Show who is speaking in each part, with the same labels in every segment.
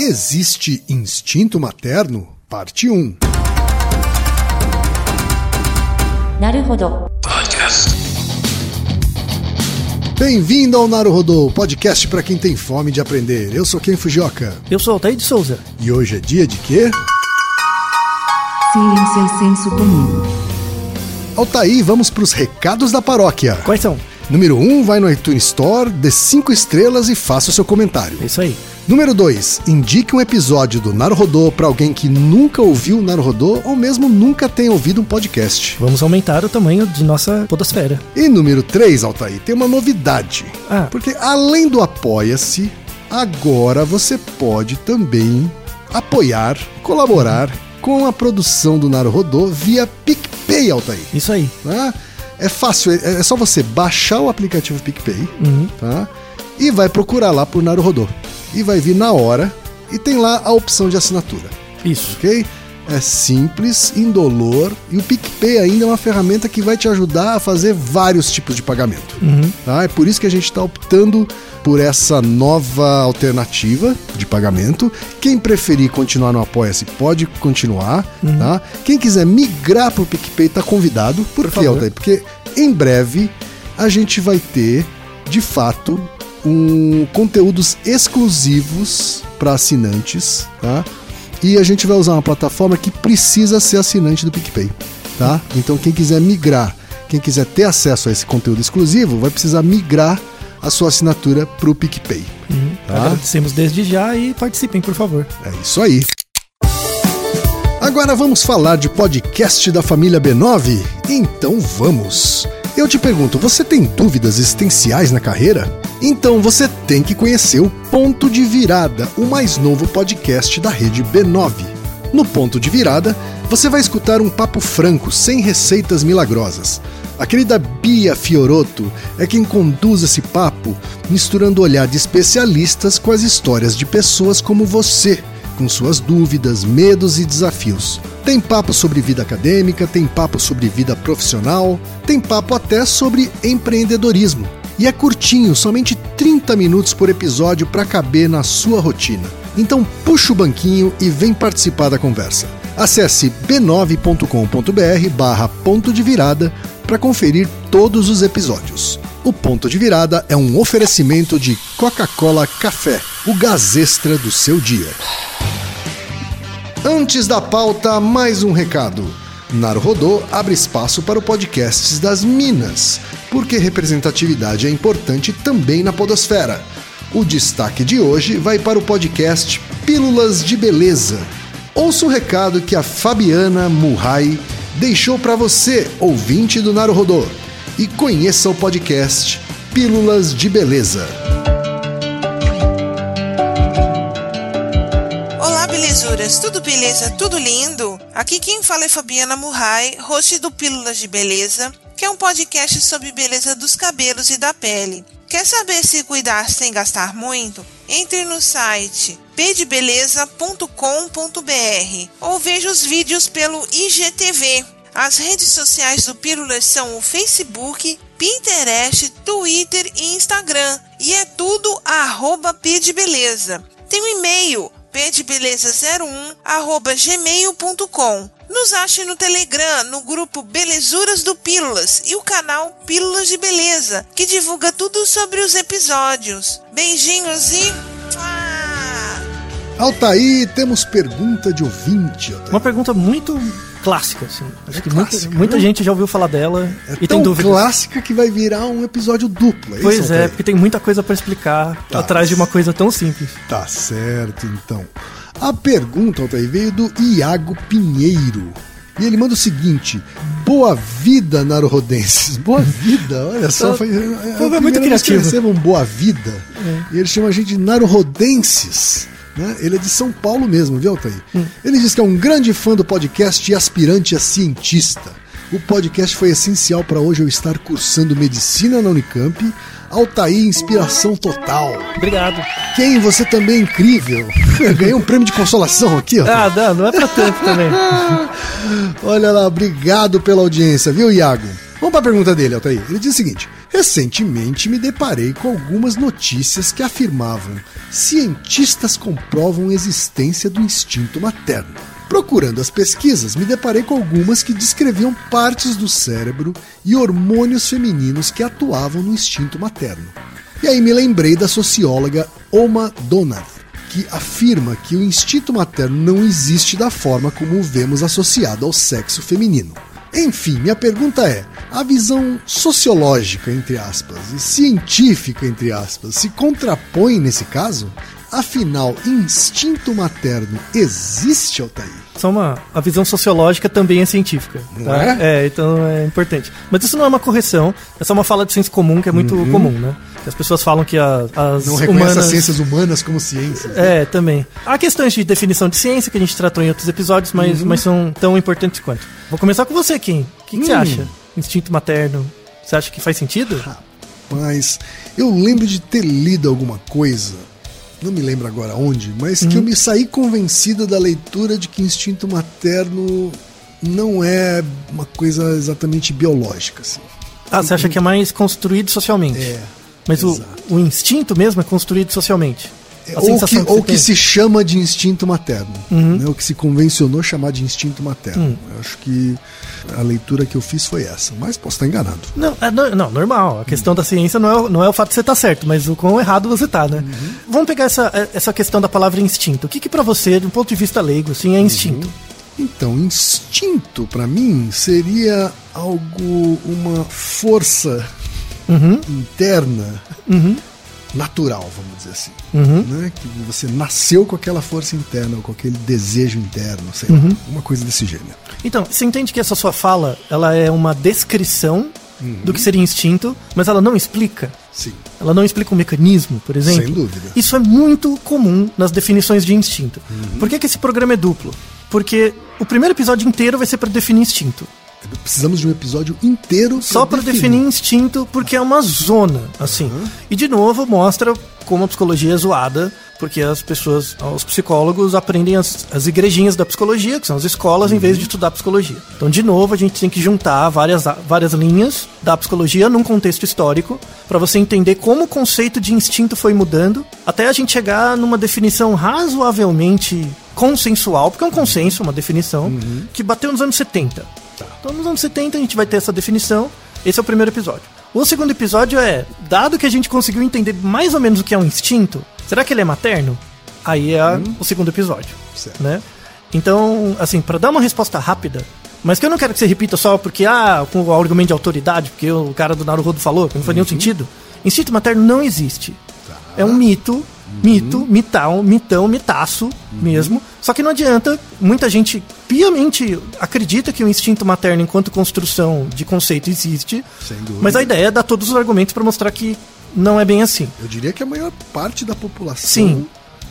Speaker 1: Existe Instinto Materno? Parte 1.
Speaker 2: Naruhodo.
Speaker 1: Bem-vindo ao Naruhodo, podcast para quem tem fome de aprender. Eu sou Ken Fujioka.
Speaker 3: Eu sou Altair de Souza.
Speaker 1: E hoje é dia de quê?
Speaker 2: Ciência e é senso comum.
Speaker 1: Altair, vamos para os recados da paróquia.
Speaker 3: Quais são?
Speaker 1: Número 1, um, vai no iTunes Store, dê 5 estrelas e faça o seu comentário.
Speaker 3: É isso aí.
Speaker 1: Número 2, indique um episódio do Naruhodô para alguém que nunca ouviu o Naruhodô ou mesmo nunca tenha ouvido um podcast.
Speaker 3: Vamos aumentar o tamanho de nossa podosfera.
Speaker 1: E número 3, Altair, tem uma novidade.
Speaker 3: Ah.
Speaker 1: Porque além do Apoia-se, agora você pode também apoiar, colaborar com a produção do Naruhodô via PicPay, Altair.
Speaker 3: Isso aí.
Speaker 1: Tá? É fácil, é, é só você baixar o aplicativo PicPay,
Speaker 3: Uhum.
Speaker 1: tá? E vai procurar lá por Naruhodô. E vai vir na hora e tem lá a opção de assinatura,
Speaker 3: Isso.
Speaker 1: ok? É simples, indolor e o PicPay ainda é uma ferramenta que vai te ajudar a fazer vários tipos de pagamento.
Speaker 3: Uhum.
Speaker 1: Tá? É por isso que a gente está optando por essa nova alternativa de pagamento. Quem preferir continuar no Apoia-se pode continuar. Tá? Quem quiser migrar para o PicPay está convidado. Por,
Speaker 3: Por
Speaker 1: quê,
Speaker 3: favor.
Speaker 1: Altair? Porque em breve a gente vai ter, de fato, um conteúdos exclusivos para assinantes. Tá? E a gente vai usar uma plataforma que precisa ser assinante do PicPay. Tá? Então quem quiser migrar, quem quiser ter acesso a esse conteúdo exclusivo, vai precisar migrar a sua assinatura para o PicPay.
Speaker 3: Uhum.
Speaker 1: Tá.
Speaker 3: Agradecemos desde já e participem, por favor.
Speaker 1: É isso aí. Agora vamos falar de podcast da família B9? Então vamos! Eu te pergunto, você tem dúvidas existenciais na carreira? Então você tem que conhecer o Ponto de Virada, o mais novo podcast da rede B9. No Ponto de Virada, você vai escutar um papo franco, sem receitas milagrosas. A querida Bia Fioroto é quem conduz esse papo, misturando o olhar de especialistas com as histórias de pessoas como você com suas dúvidas, medos e desafios. Tem papo sobre vida acadêmica, tem papo sobre vida profissional, tem papo até sobre empreendedorismo. E é curtinho, somente 30 minutos por episódio para caber na sua rotina. Então puxa o banquinho e vem participar da conversa. Acesse b9.com.br barra ponto de virada para conferir todos os episódios. O Ponto de Virada é um oferecimento de Coca-Cola Café, o gás extra do seu dia. Antes da pauta, mais um recado. Naruhodô abre espaço para o podcasts das Minas, porque representatividade é importante também na podosfera. O destaque de hoje vai para o podcast Pílulas de Beleza. Ouça o recado que a Fabiana Murray deixou para você, ouvinte do Naruhodô, e conheça o podcast Pílulas de Beleza.
Speaker 4: Belezuras! Tudo beleza? Tudo lindo? Aqui quem fala é Fabiana Murray, host do Pílulas de Beleza, que é um podcast sobre beleza dos cabelos e da pele. Quer saber se cuidar sem gastar muito? Entre no site pdebeleza.com.br ou veja os vídeos pelo IGTV. As redes sociais do Pílulas são o Facebook, Pinterest, Twitter e Instagram. E é tudo arroba pdebeleza. Tem um e-mail pedebeleza01@gmail.com. Nos ache no Telegram, no grupo Belezuras do Pílulas e o canal Pílulas de Beleza, que divulga tudo sobre os episódios. Beijinhos e!
Speaker 1: Altaí, temos pergunta de ouvinte. Altaí.
Speaker 3: Uma pergunta muito clássica, assim. Acho
Speaker 1: É
Speaker 3: que muita,
Speaker 1: clássica,
Speaker 3: muita
Speaker 1: né?
Speaker 3: gente já ouviu falar dela
Speaker 1: É
Speaker 3: e
Speaker 1: tão
Speaker 3: tem dúvidas.
Speaker 1: clássica que vai virar um episódio duplo. É
Speaker 3: Pois é,
Speaker 1: Altair?
Speaker 3: porque tem muita coisa pra explicar
Speaker 1: Tá.
Speaker 3: atrás de uma coisa tão simples.
Speaker 1: Tá certo, então. A pergunta, Altair, veio do Iago Pinheiro. E ele manda o seguinte: Boa vida, Naruhodenses. Boa vida, olha só. Foi, é,
Speaker 3: muito
Speaker 1: vez que eu
Speaker 3: criativo.
Speaker 1: recebo um Boa Vida. E ele chama a gente de Naruhodenses. Né? Ele é de São Paulo mesmo, viu, Altair? Ele diz que é um grande fã do podcast e aspirante a cientista. O podcast foi essencial para hoje eu estar cursando medicina na Unicamp. Altair, inspiração total.
Speaker 3: Obrigado.
Speaker 1: Quem? Você também é incrível. Ganhei um prêmio de consolação aqui, ó.
Speaker 3: Ah, não, não é pra tanto também.
Speaker 1: Olha lá, obrigado pela audiência, viu, Iago? Vamos para a pergunta dele, Altair. Ele diz o seguinte: Recentemente me deparei com algumas notícias que afirmavam cientistas comprovam a existência do instinto materno. Procurando as pesquisas, me deparei com algumas que descreviam partes do cérebro e hormônios femininos que atuavam no instinto materno. E aí me lembrei da socióloga Oma Donath, que afirma que o instinto materno não existe da forma como o vemos associado ao sexo feminino. Enfim, minha pergunta é: a visão sociológica, entre aspas, e científica, entre aspas, se contrapõe nesse caso? Afinal, instinto materno existe, Altair?
Speaker 3: Só uma, a visão sociológica também é científica.
Speaker 1: Não
Speaker 3: tá?
Speaker 1: é?
Speaker 3: então é importante. Mas isso não é uma correção, é só uma fala de senso comum que é muito comum, né? As pessoas falam que a- as
Speaker 1: Uhum. Não reconhece
Speaker 3: humanas...
Speaker 1: as ciências humanas como ciências. né?
Speaker 3: É, também. Há questões de definição de ciência que a gente tratou em outros episódios,
Speaker 1: Uhum.
Speaker 3: mas, mas são tão importantes quanto. Vou começar com você, Kim. O que, que você
Speaker 1: Hum.
Speaker 3: acha? Instinto materno. Você acha que faz sentido?
Speaker 1: Mas eu lembro de ter lido alguma coisa, não me lembro agora onde, mas que eu me saí convencida da leitura de que instinto materno não é uma coisa exatamente biológica. Assim.
Speaker 3: Ah, você acha que é mais construído socialmente?
Speaker 1: É.
Speaker 3: Mas o, o instinto mesmo é construído socialmente. A
Speaker 1: ou que,
Speaker 3: você
Speaker 1: ou que.
Speaker 3: Uhum.
Speaker 1: se chama de instinto materno, né? o que se convencionou chamar de instinto materno.
Speaker 3: Hum.
Speaker 1: Eu acho que a leitura que eu fiz foi essa, mas posso estar enganado.
Speaker 3: Não, é não, normal. A questão da ciência não é, o- não é o fato de você estar certo, mas o quão errado você tá, né?
Speaker 1: Uhum.
Speaker 3: Vamos pegar essa, essa questão da palavra instinto. O que, que para você, do ponto de vista leigo, assim, é instinto?
Speaker 1: Então, instinto para mim seria algo, uma força
Speaker 3: Uhum.
Speaker 1: interna, natural, vamos dizer assim.
Speaker 3: Uhum.
Speaker 1: Né? Que você nasceu com aquela força interna, ou com aquele desejo interno, sei
Speaker 3: Uhum.
Speaker 1: lá, uma coisa desse gênero.
Speaker 3: Então, você entende que essa sua fala, ela é uma descrição
Speaker 1: Uhum.
Speaker 3: do que seria instinto, mas ela não explica.
Speaker 1: Sim,
Speaker 3: Ela não explica o mecanismo, por exemplo.
Speaker 1: sem dúvida.
Speaker 3: Isso é muito comum nas definições de instinto.
Speaker 1: Uhum.
Speaker 3: Por que, que esse programa é duplo? Porque o primeiro episódio inteiro vai ser para definir instinto.
Speaker 1: Precisamos de um episódio inteiro
Speaker 3: Só para definir instinto, porque é uma zona, assim. E de novo mostra como a psicologia é zoada, porque as pessoas, os psicólogos aprendem as, as igrejinhas da psicologia, que são as escolas, em vez de estudar psicologia. Então, de novo, a gente tem que juntar várias, várias linhas da psicologia num contexto histórico, para você entender como o conceito de instinto foi mudando, até a gente chegar numa definição razoavelmente consensual, porque é um consenso, uma definição, que bateu nos anos 70. Então, nos anos 70 a gente vai ter essa definição. Esse é o primeiro episódio. O segundo episódio é, dado que a gente conseguiu entender mais ou menos o que é um instinto, será que ele é materno? Aí é a- o segundo episódio,
Speaker 1: Certo.
Speaker 3: né? Então, assim, para dar uma resposta rápida, mas que eu não quero que você repita só porque, ah, com o argumento de autoridade, porque o cara do Naruhodo falou, que não faz nenhum sentido. Instinto materno não existe. É um mito, mito, mitão, mitão, mitaço mesmo. Só que não adianta, muita gente piamente acredita que o instinto materno enquanto construção de conceito existe,
Speaker 1: Sem dúvida.
Speaker 3: mas a ideia é dar todos os argumentos para mostrar que não é bem assim.
Speaker 1: Eu diria que a maior parte da população
Speaker 3: Sim,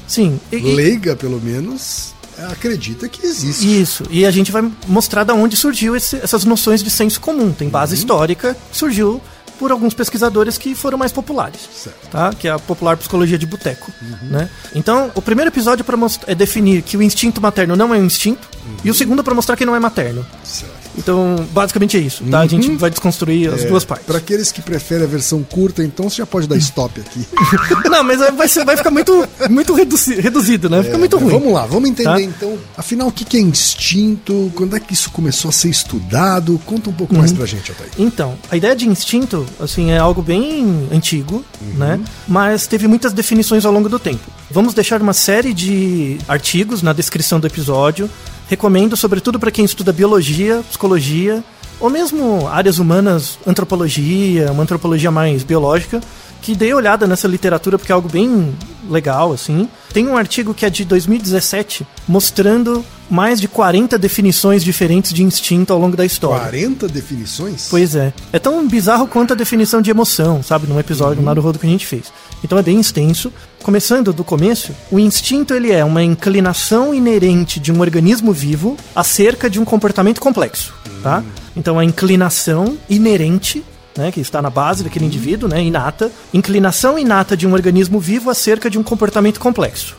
Speaker 3: sim. E-
Speaker 1: leiga, pelo menos, acredita que existe.
Speaker 3: Isso, e a gente vai mostrar da onde surgiu esse- essas noções de senso comum. Tem base histórica que surgiu por alguns pesquisadores que foram mais populares,
Speaker 1: Certo.
Speaker 3: tá? Que é a popular psicologia de boteco, né? Então, o primeiro episódio para é definir que o instinto materno não é um instinto e o segundo para mostrar que não é materno.
Speaker 1: Certo.
Speaker 3: Então, basicamente é isso, tá? A gente vai desconstruir as duas partes.
Speaker 1: Para aqueles que preferem a versão curta, então você já pode dar stop aqui.
Speaker 3: Não, mas vai, ser- vai ficar muito, muito reduzi- reduzido, né? Fica muito
Speaker 1: É,
Speaker 3: ruim.
Speaker 1: Vamos lá, vamos entender
Speaker 3: Tá?
Speaker 1: então. Afinal, o que que é instinto? Quando é que isso começou a ser estudado? Conta um pouco mais
Speaker 3: Uhum.
Speaker 1: pra gente, Altair.
Speaker 3: Então, a ideia de instinto, assim, é algo bem antigo, né? Mas teve muitas definições ao longo do tempo. Vamos deixar uma série de artigos na descrição do episódio. Recomendo, sobretudo para quem estuda biologia, psicologia, ou mesmo áreas humanas, antropologia, uma antropologia mais biológica, que dê olhada nessa literatura porque é algo bem legal, assim. Tem um artigo que é de 2017 mostrando mais de 40 definições diferentes de instinto ao longo da história.
Speaker 1: 40 definições?
Speaker 3: Pois é. É tão bizarro quanto a definição de emoção, sabe? Num episódio, no Naruhodo que a gente fez. Então é bem extenso. Começando do começo, o instinto ele é uma inclinação inerente de um organismo vivo acerca de um comportamento complexo, tá? Então a inclinação inerente né, que está na base daquele indivíduo, né, inata, inclinação inata de um organismo vivo acerca de um comportamento complexo.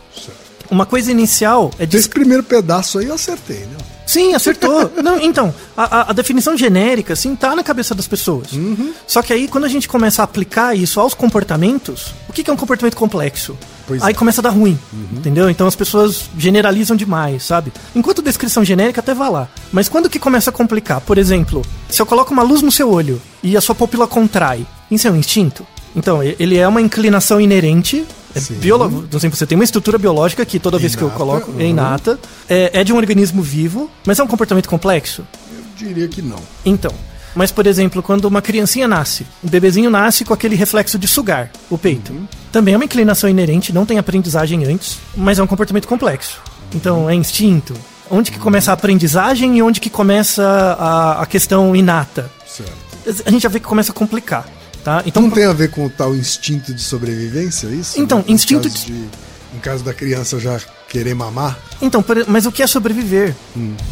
Speaker 3: Uma coisa inicial é de
Speaker 1: Esse primeiro pedaço aí eu acertei, né?
Speaker 3: Sim, acertou. Não, então, a, a- definição genérica, assim, tá na cabeça das pessoas. Só que aí, quando a gente começa a aplicar isso aos comportamentos, o que, que é um comportamento complexo?
Speaker 1: Pois
Speaker 3: aí
Speaker 1: é.
Speaker 3: começa a dar ruim, entendeu? Então as pessoas generalizam demais, sabe? Enquanto descrição genérica até vai lá. Mas quando que começa a complicar? Por exemplo, se eu coloco uma luz no seu olho e a sua pupila contrai, isso é um instinto? Então, ele é uma inclinação inerente. É biolo... Por exemplo, você tem uma estrutura biológica que toda vez que eu
Speaker 1: Inata,
Speaker 3: coloco é
Speaker 1: uhum.
Speaker 3: inata, é, é de um organismo vivo, mas é um comportamento complexo?
Speaker 1: Eu diria que não.
Speaker 3: Então. Mas, por exemplo, quando uma criancinha nasce, um bebezinho nasce com aquele reflexo de sugar o peito. Também é uma inclinação inerente, não tem aprendizagem antes, mas é um comportamento complexo. Então, é instinto. Onde que começa a aprendizagem e onde que começa a, a questão inata?
Speaker 1: Certo.
Speaker 3: A gente já vê que começa a complicar, tá? Então,
Speaker 1: Não tem a ver com o tal instinto de sobrevivência, é isso?
Speaker 3: Então,
Speaker 1: Em
Speaker 3: instinto de-
Speaker 1: de... Em caso da criança já querer mamar,
Speaker 3: Então, mas o que é sobreviver?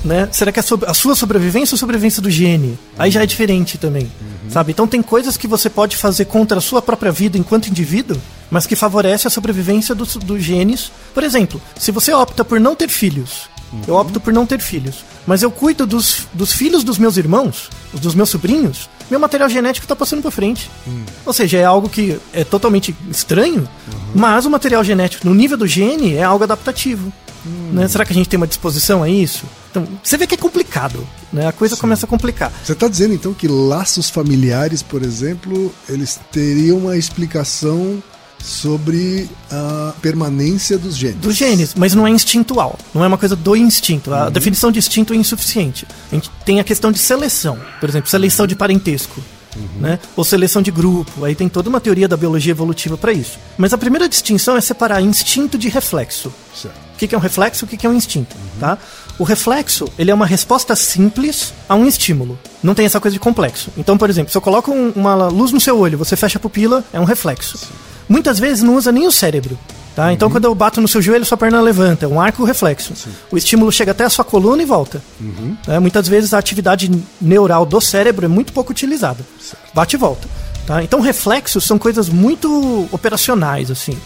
Speaker 3: Né? Será que é a sua sobrevivência ou a sobrevivência do gene? Aí já é diferente também, sabe? Então tem coisas que você pode fazer contra a sua própria vida enquanto indivíduo, mas que favorece a sobrevivência dos, dos genes. Por exemplo, se você opta por não ter filhos, eu opto por não ter filhos, mas eu cuido dos, dos filhos dos meus irmãos, dos meus sobrinhos, meu material genético está passando para frente. Ou seja, é algo que é totalmente estranho, mas o material genético no nível do gene é algo adaptativo. né? Será que a gente tem uma disposição a isso? Então, você vê que é complicado, né? A coisa começa a complicar.
Speaker 1: Você está dizendo então que laços familiares, por exemplo, eles teriam uma explicação sobre a permanência dos genes?
Speaker 3: Dos genes, mas não é instintual. Não é uma coisa do instinto. A definição de instinto é insuficiente. A gente tem a questão de seleção. Por exemplo, seleção de parentesco. Né? Ou seleção de grupo. Aí tem toda uma teoria da biologia evolutiva para isso. Mas a primeira distinção é separar instinto de reflexo.
Speaker 1: Certo.
Speaker 3: O que é um reflexo o que é um instinto, tá? O reflexo, ele é uma resposta simples a um estímulo. Não tem essa coisa de complexo. Então, por exemplo, se eu coloco um- uma luz no seu olho, você fecha a pupila, é um reflexo. Muitas vezes não usa nem o cérebro. Tá? Então, quando eu bato no seu joelho, sua perna levanta. É um arco reflexo. O estímulo chega até a sua coluna e volta. Né? Muitas vezes a atividade neural do cérebro é muito pouco utilizada. Bate e volta. Tá? Então, reflexos são coisas muito operacionais, assim.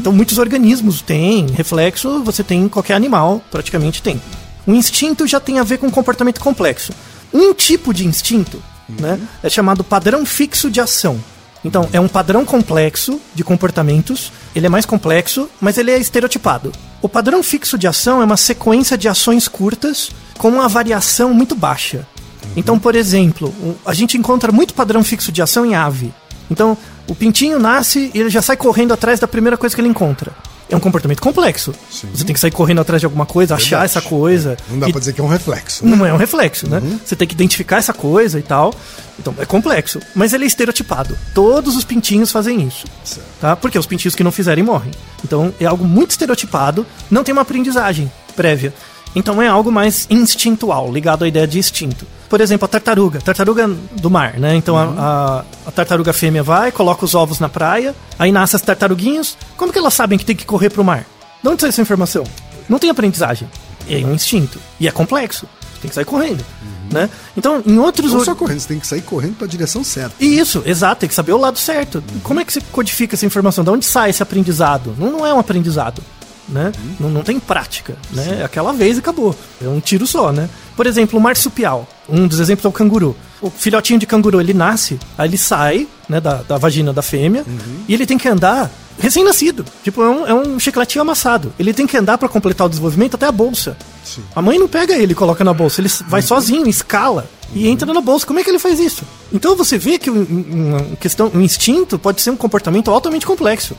Speaker 3: Então, muitos organismos têm reflexo, você tem em qualquer animal, praticamente tem. O instinto já tem a ver com comportamento complexo. Um tipo de instinto né, é chamado padrão fixo de ação. Então, é um padrão complexo de comportamentos, ele é mais complexo, mas ele é estereotipado. O padrão fixo de ação é uma sequência de ações curtas com uma variação muito baixa. Então, por exemplo, a gente encontra muito padrão fixo de ação em ave. Então, o pintinho nasce e ele já sai correndo atrás da primeira coisa que ele encontra. É um comportamento complexo.
Speaker 1: Sim.
Speaker 3: Você tem que sair correndo atrás de alguma coisa, achar
Speaker 1: Verdade.
Speaker 3: essa coisa.
Speaker 1: Não dá
Speaker 3: e-
Speaker 1: pra dizer que é um reflexo. né?
Speaker 3: não é um reflexo, né? Você tem que identificar essa coisa e tal. Então, é complexo. Mas ele é estereotipado. Todos os pintinhos fazem isso.
Speaker 1: Certo.
Speaker 3: Tá? Porque os pintinhos que não fizerem morrem. Então, é algo muito estereotipado. Não tem uma aprendizagem prévia. Então, é algo mais instintual, ligado à ideia de instinto. Por exemplo, a tartaruga. Tartaruga do mar, né? Então, a, a- a tartaruga fêmea vai, coloca os ovos na praia. Aí nascem as tartaruguinhas. Como que elas sabem que tem que correr pro mar? De onde sai essa informação? Não tem aprendizagem. É um instinto. E é complexo. Tem que sair correndo. Né? Então, em outros.
Speaker 1: Não só correndo, você tem que sair correndo para a direção certa.
Speaker 3: Isso, exato, tem que saber o lado certo. Como é que você codifica essa informação? De onde sai esse aprendizado? Não, não é um aprendizado. Né? Não, não tem prática. Né? É aquela vez acabou. É um tiro só, né? Por exemplo, o marsupial. Um dos exemplos é o canguru. O filhotinho de canguru, ele nasce, aí ele sai né, da, da vagina da fêmea e ele tem que andar recém-nascido. Tipo, é um, é um chicletinho amassado. Ele tem que andar para completar o desenvolvimento até a bolsa.
Speaker 1: Sim.
Speaker 3: A mãe não pega ele e coloca na bolsa, ele vai sozinho, escala e entra na bolsa. Como é que ele faz isso? Então você vê que um, um- uma questão, um instinto pode ser um comportamento altamente complexo.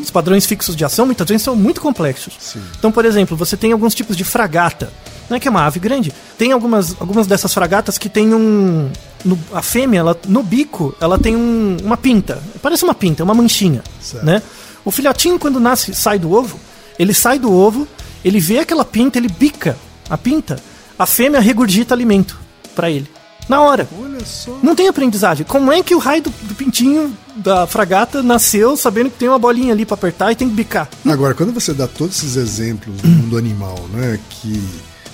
Speaker 3: Os padrões fixos de ação muitas vezes são muito complexos.
Speaker 1: Sim.
Speaker 3: Então, por exemplo, você tem alguns tipos de fragata, não é que é uma ave grande. Tem algumas, algumas dessas fragatas que tem um. no- a fêmea, ela, no bico, ela tem um- uma pinta. Parece uma pinta, uma manchinha.
Speaker 1: Certo.
Speaker 3: Né? O filhotinho, quando nasce, sai do ovo, ele sai do ovo, ele vê aquela pinta, ele bica a pinta, a fêmea regurgita alimento pra ele. Na hora.
Speaker 1: Olha só.
Speaker 3: Não tem aprendizagem. Como é que o raio do, do pintinho da fragata nasceu sabendo que tem uma bolinha ali pra apertar e tem que bicar?
Speaker 1: Agora, quando você dá todos esses exemplos do mundo animal, né, que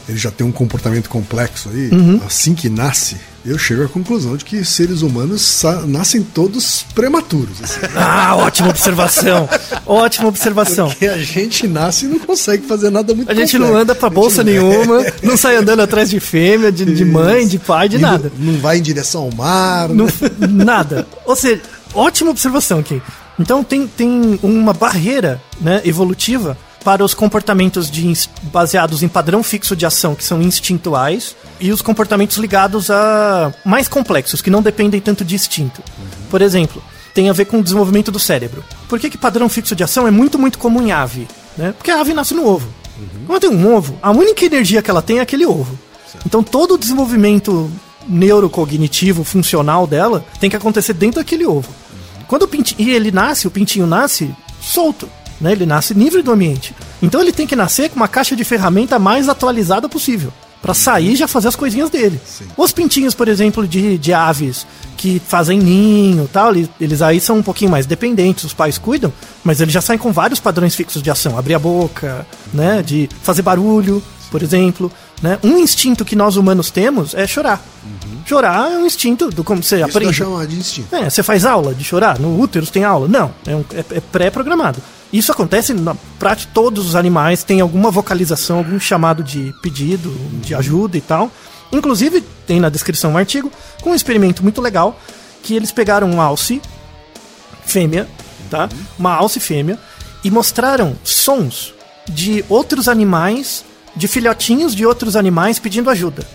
Speaker 1: ele já tem um comportamento complexo aí,
Speaker 3: Uhum.
Speaker 1: assim que nasce, eu chego à conclusão de que seres humanos nascem todos prematuros. assim.
Speaker 3: Ah, ótima observação. Ótima observação.
Speaker 1: Porque a gente nasce e não consegue fazer nada muito
Speaker 3: A gente
Speaker 1: complexo.
Speaker 3: não anda pra bolsa
Speaker 1: não-
Speaker 3: nenhuma, não sai andando atrás de fêmea, de, de mãe, de pai, de
Speaker 1: E
Speaker 3: nada.
Speaker 1: Não, não vai em direção ao mar.
Speaker 3: Não,
Speaker 1: né?
Speaker 3: nada. Ou seja, ótima observação aqui. Então tem, tem uma barreira né, evolutiva para os comportamentos de, baseados em padrão fixo de ação, que são instintuais, e os comportamentos ligados a mais complexos, que não dependem tanto de instinto. Por exemplo, tem a ver com o desenvolvimento do cérebro. Por que, que padrão fixo de ação é muito, muito comum em ave? Né? Porque a ave nasce no ovo. Quando tem um ovo, a única energia que ela tem é aquele ovo. Então todo o desenvolvimento neurocognitivo, funcional dela, tem que acontecer dentro daquele ovo. Quando o pintinho, e ele nasce, o pintinho nasce solto, né? Ele nasce livre do ambiente. Então ele tem que nascer com uma caixa de ferramenta mais atualizada possível. Pra sair e já fazer as coisinhas dele. Os pintinhos, por exemplo, de, de aves que fazem ninho tal, eles, eles aí são um pouquinho mais dependentes, os pais cuidam, mas eles já saem com vários padrões fixos de ação. Abrir a boca, né? De fazer barulho, por exemplo. Né? Um instinto que nós humanos temos é chorar. Chorar é um instinto do como você
Speaker 1: Isso
Speaker 3: aprende.
Speaker 1: chamar de instinto.
Speaker 3: É, você faz aula de chorar? No útero tem aula? Não, é, um- é- é pré-programado. Isso acontece na prática todos os animais têm alguma vocalização, algum chamado de pedido, de ajuda e tal. Inclusive, tem na descrição um artigo com um experimento muito legal que eles pegaram um alce fêmea, tá? Uma alce fêmea e mostraram sons de outros animais, de filhotinhos de outros animais pedindo ajuda.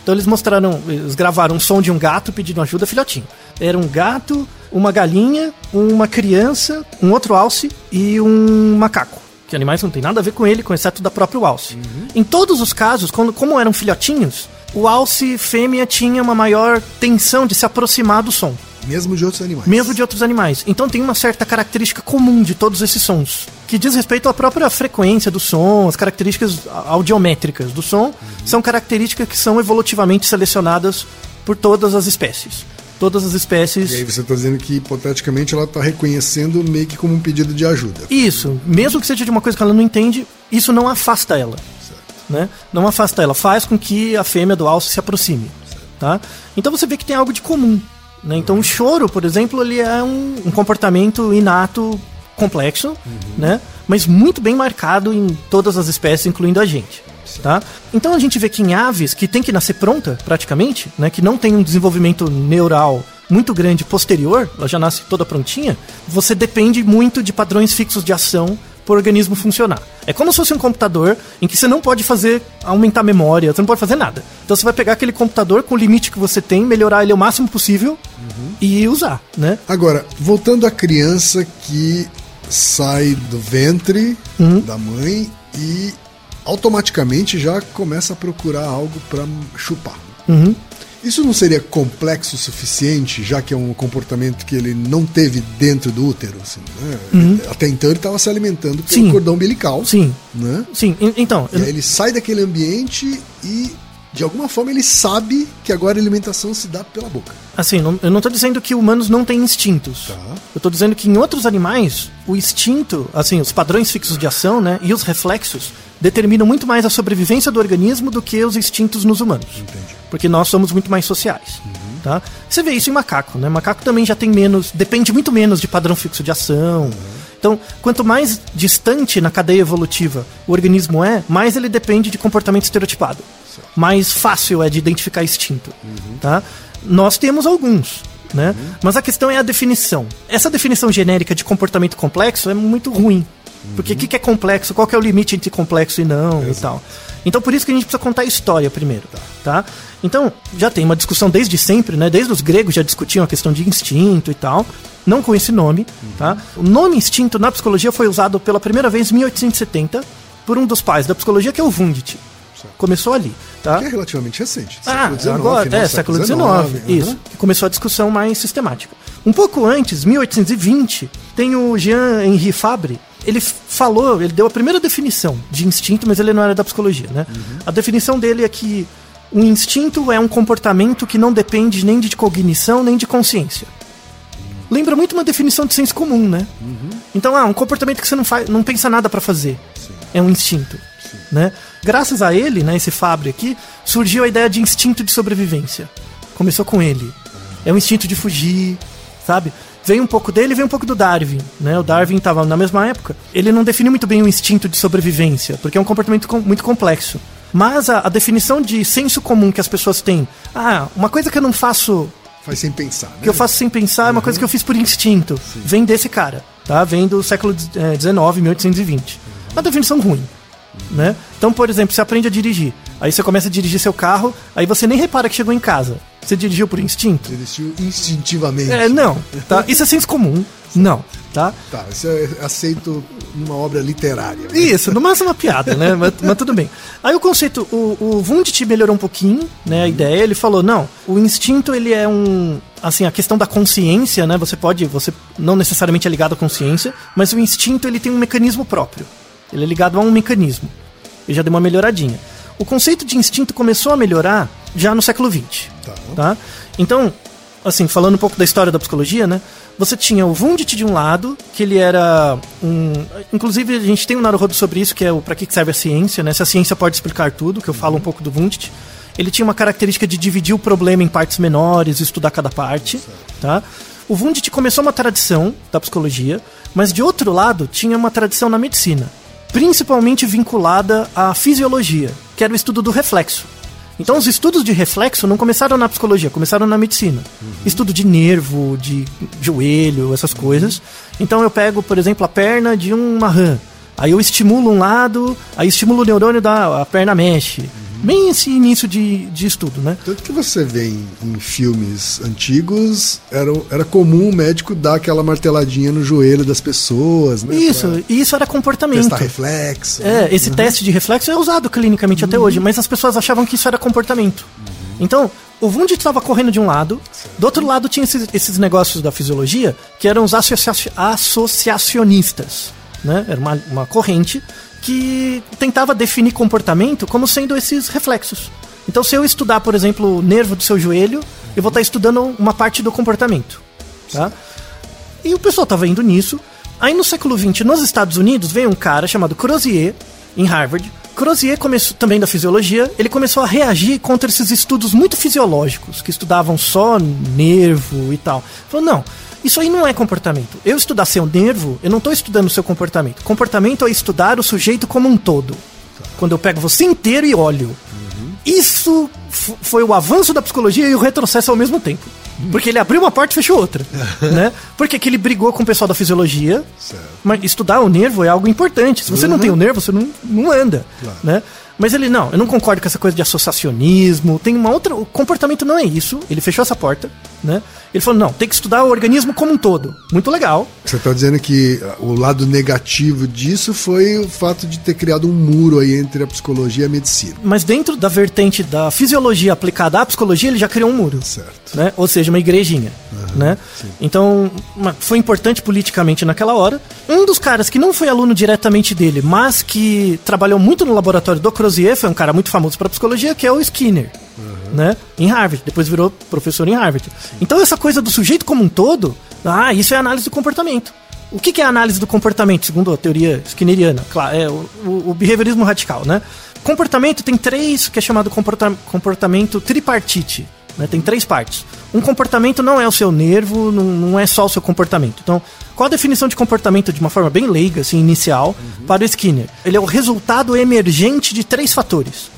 Speaker 3: Então eles mostraram, eles gravaram um som de um gato pedindo ajuda, filhotinho. Era um gato, uma galinha, uma criança, um outro alce e um macaco. Que animais não tem nada a ver com ele, com exceto da própria alce. Em todos os casos, quando, como eram filhotinhos, o alce fêmea tinha uma maior tensão de se aproximar do som
Speaker 1: Mesmo de outros animais.
Speaker 3: mesmo de outros animais. Então tem uma certa característica comum de todos esses sons, que diz respeito à própria frequência do som, as características audiométricas do som, são características que são evolutivamente selecionadas por todas as espécies. Todas as espécies.
Speaker 1: E aí você está dizendo que, hipoteticamente, ela está reconhecendo meio que como um pedido de ajuda.
Speaker 3: Isso, mesmo que seja de uma coisa que ela não entende, isso não afasta ela. Né? Não afasta ela, faz com que a fêmea do alce se aproxime. Tá? Então você vê que tem algo de comum. Né? Então o choro, por exemplo, ele é um, um comportamento inato complexo, né? mas muito bem marcado em todas as espécies, incluindo a gente. Tá? Então a gente vê que em aves, que tem que nascer pronta, praticamente, né? que não tem um desenvolvimento neural muito grande posterior, ela já nasce toda prontinha, você depende muito de padrões fixos de ação para o organismo funcionar. É como se fosse um computador em que você não pode fazer aumentar a memória, você não pode fazer nada. Então você vai pegar aquele computador com o limite que você tem, melhorar ele o máximo possível e usar, né?
Speaker 1: Agora, voltando à criança que sai do ventre
Speaker 3: Uhum.
Speaker 1: da mãe e automaticamente já começa a procurar algo para chupar.
Speaker 3: Uhum.
Speaker 1: Isso não seria complexo o suficiente, já que é um comportamento que ele não teve dentro do útero? assim, né? Até então ele estava se alimentando pelo
Speaker 3: Uhum. Sim.
Speaker 1: cordão umbilical.
Speaker 3: Sim,
Speaker 1: Né?
Speaker 3: sim. En- Então,
Speaker 1: E aí ele sai daquele ambiente e, de alguma forma, ele sabe que agora a alimentação se dá pela boca.
Speaker 3: Assim, não- eu não tô dizendo que humanos não têm instintos.
Speaker 1: Tá.
Speaker 3: Eu tô dizendo que em outros animais, o instinto, assim, os padrões fixos de ação, né, e os reflexos determinam muito mais a sobrevivência do organismo do que os instintos nos humanos. Porque nós somos muito mais sociais. Tá? Você vê isso em macaco, né? Macaco também já tem menos, depende muito menos de padrão fixo de ação. Então, quanto mais distante na cadeia evolutiva o organismo é, mais ele depende de comportamento estereotipado. Mais fácil é de identificar instinto. Tá? Nós temos alguns. Né? Mas a questão é a definição. Essa definição genérica de comportamento complexo é muito ruim. Porque o que, que é complexo? Qual é o limite entre complexo e não e tal? Então por isso que a gente precisa contar a história primeiro, tá? Então, já tem uma discussão desde sempre, né? Desde os gregos já discutiam a questão de instinto e tal. Não com esse nome, tá? O nome instinto na psicologia foi usado pela primeira vez em 1870 por um dos pais da psicologia, que é o Wundt. Começou ali, tá?
Speaker 1: Que é relativamente recente.
Speaker 3: Ah,
Speaker 1: XIX,
Speaker 3: agora,
Speaker 1: final
Speaker 3: é, século XIX,
Speaker 1: aham.
Speaker 3: isso. Começou a discussão mais sistemática. Um pouco antes, 1820, tem o Jean-Henri Fabre. Ele falou, ele deu a primeira definição de instinto, mas ele não era da psicologia, né? A definição dele é que o instinto é um comportamento que não depende nem de cognição nem de consciência. Lembra muito uma definição de senso comum, né? Então, ah, um comportamento que você não faz, não pensa nada pra fazer. É um instinto. né? Graças a ele, né, esse Fabre aqui, surgiu a ideia de instinto de sobrevivência. Começou com ele. É um instinto de fugir, sabe? Vem um pouco dele e vem um pouco do Darwin, né? O Darwin estava na mesma época. Ele não definiu muito bem o instinto de sobrevivência, porque é um comportamento com- muito complexo. Mas a, a definição de senso comum que as pessoas têm, ah, uma coisa que eu não faço
Speaker 1: Faz sem pensar, né?
Speaker 3: que eu faço sem pensar é uma coisa que eu fiz por instinto. Vem desse cara, tá? Vem do século XIX, 1820. Uma definição ruim, né? Então, por exemplo, você aprende a dirigir. Aí você começa a dirigir seu carro, aí você nem repara que chegou em casa. Você dirigiu por instinto?
Speaker 1: Existiu instintivamente.
Speaker 3: É, não, tá? Isso é senso comum. Não, tá?
Speaker 1: Tá, isso é aceito numa obra literária. né?
Speaker 3: Isso, no máximo uma piada, né? Mas, mas tudo bem. Aí o conceito, o, o Wundt melhorou um pouquinho, né? A ideia, ele falou, não, o instinto ele é um. Assim, a questão da consciência, né? Você pode, você não necessariamente é ligado à consciência, mas o instinto ele tem um mecanismo próprio. Ele é ligado a um mecanismo. Ele já deu uma melhoradinha. O conceito de instinto começou a melhorar já no século XX.
Speaker 1: Tá.
Speaker 3: tá? Então, assim, falando um pouco da história da psicologia, né? Você tinha o Wundt de um lado, que ele era um. Inclusive, a gente tem um Naruhodo sobre isso, que é o para que que serve a ciência, né? Se a ciência pode explicar tudo, que eu falo um pouco do Wundt. Ele tinha uma característica de dividir o problema em partes menores, estudar cada parte, tá? O Wundt começou uma tradição da psicologia, mas de outro lado tinha uma tradição na medicina, principalmente vinculada à fisiologia, que era o estudo do reflexo. Então os estudos de reflexo não começaram na psicologia, começaram na medicina. Estudo de nervo, de joelho, essas coisas. Então eu pego, por exemplo, a perna de uma rã. Aí eu estimulo um lado, aí estimulo o neurônio da a perna mexe. Bem esse início de, de estudo, né?
Speaker 1: Tanto que você vê em, em filmes antigos, era, era comum o médico dar aquela marteladinha no joelho das pessoas, né?
Speaker 3: Isso, e isso era comportamento.
Speaker 1: testar reflexo.
Speaker 3: É, esse teste de reflexo é usado clinicamente até hoje, mas as pessoas achavam que isso era comportamento. Então, o Wundt estava correndo de um lado, do outro lado tinha esses, esses negócios da fisiologia, que eram os associa- associacionistas. Né? Era uma, uma corrente que tentava definir comportamento como sendo esses reflexos. Então, se eu estudar, por exemplo, o nervo do seu joelho, eu vou estar estudando uma parte do comportamento. Tá? E o pessoal estava indo nisso. Aí no século XX, nos Estados Unidos, veio um cara chamado Crozier, em Harvard. Crozier começou também da fisiologia, ele começou a reagir contra esses estudos muito fisiológicos, que estudavam só nervo e tal. Falou, não, isso aí não é comportamento. Eu estudar seu nervo, eu não estou estudando o seu comportamento. Comportamento é estudar o sujeito como um todo. Quando eu pego você inteiro e olho. Isso f- foi o avanço da psicologia e o retrocesso ao mesmo tempo. Porque ele abriu uma porta e fechou outra. né? Porque que ele brigou com o pessoal da fisiologia.
Speaker 1: Certo.
Speaker 3: Mas estudar o nervo é algo importante. Se você não tem o nervo, você não, não anda.
Speaker 1: Claro.
Speaker 3: Né? Mas ele, não, eu não concordo com essa coisa de associacionismo. Tem uma outra. O comportamento não é isso. Ele fechou essa porta. Né? Ele falou, não, tem que estudar o organismo como um todo. Muito legal.
Speaker 1: Você está dizendo que ah, o lado negativo disso foi o fato de ter criado um muro aí entre a psicologia e a medicina.
Speaker 3: Mas dentro da vertente da fisiologia aplicada à psicologia, ele já criou um muro.
Speaker 1: Certo.
Speaker 3: né? Ou seja, uma igrejinha, né? Então, foi importante politicamente naquela hora. Um dos caras que não foi aluno diretamente dele, mas que trabalhou muito no laboratório do Crozier, foi um cara muito famoso para psicologia, que é o Skinner, né? Em Harvard, depois virou professor em Harvard. Então, essa coisa do sujeito como um todo, ah, isso é análise do comportamento. O que que é análise do comportamento, segundo a teoria skinneriana? Claro, é o, o- o behaviorismo radical, né? Comportamento tem três, que é chamado comporta- comportamento tripartite. né? Tem três partes. Um comportamento não é o seu nervo, não, não é só o seu comportamento. Então, qual a definição de comportamento de uma forma bem leiga, assim, inicial, para o Skinner? Ele é o resultado emergente de três fatores: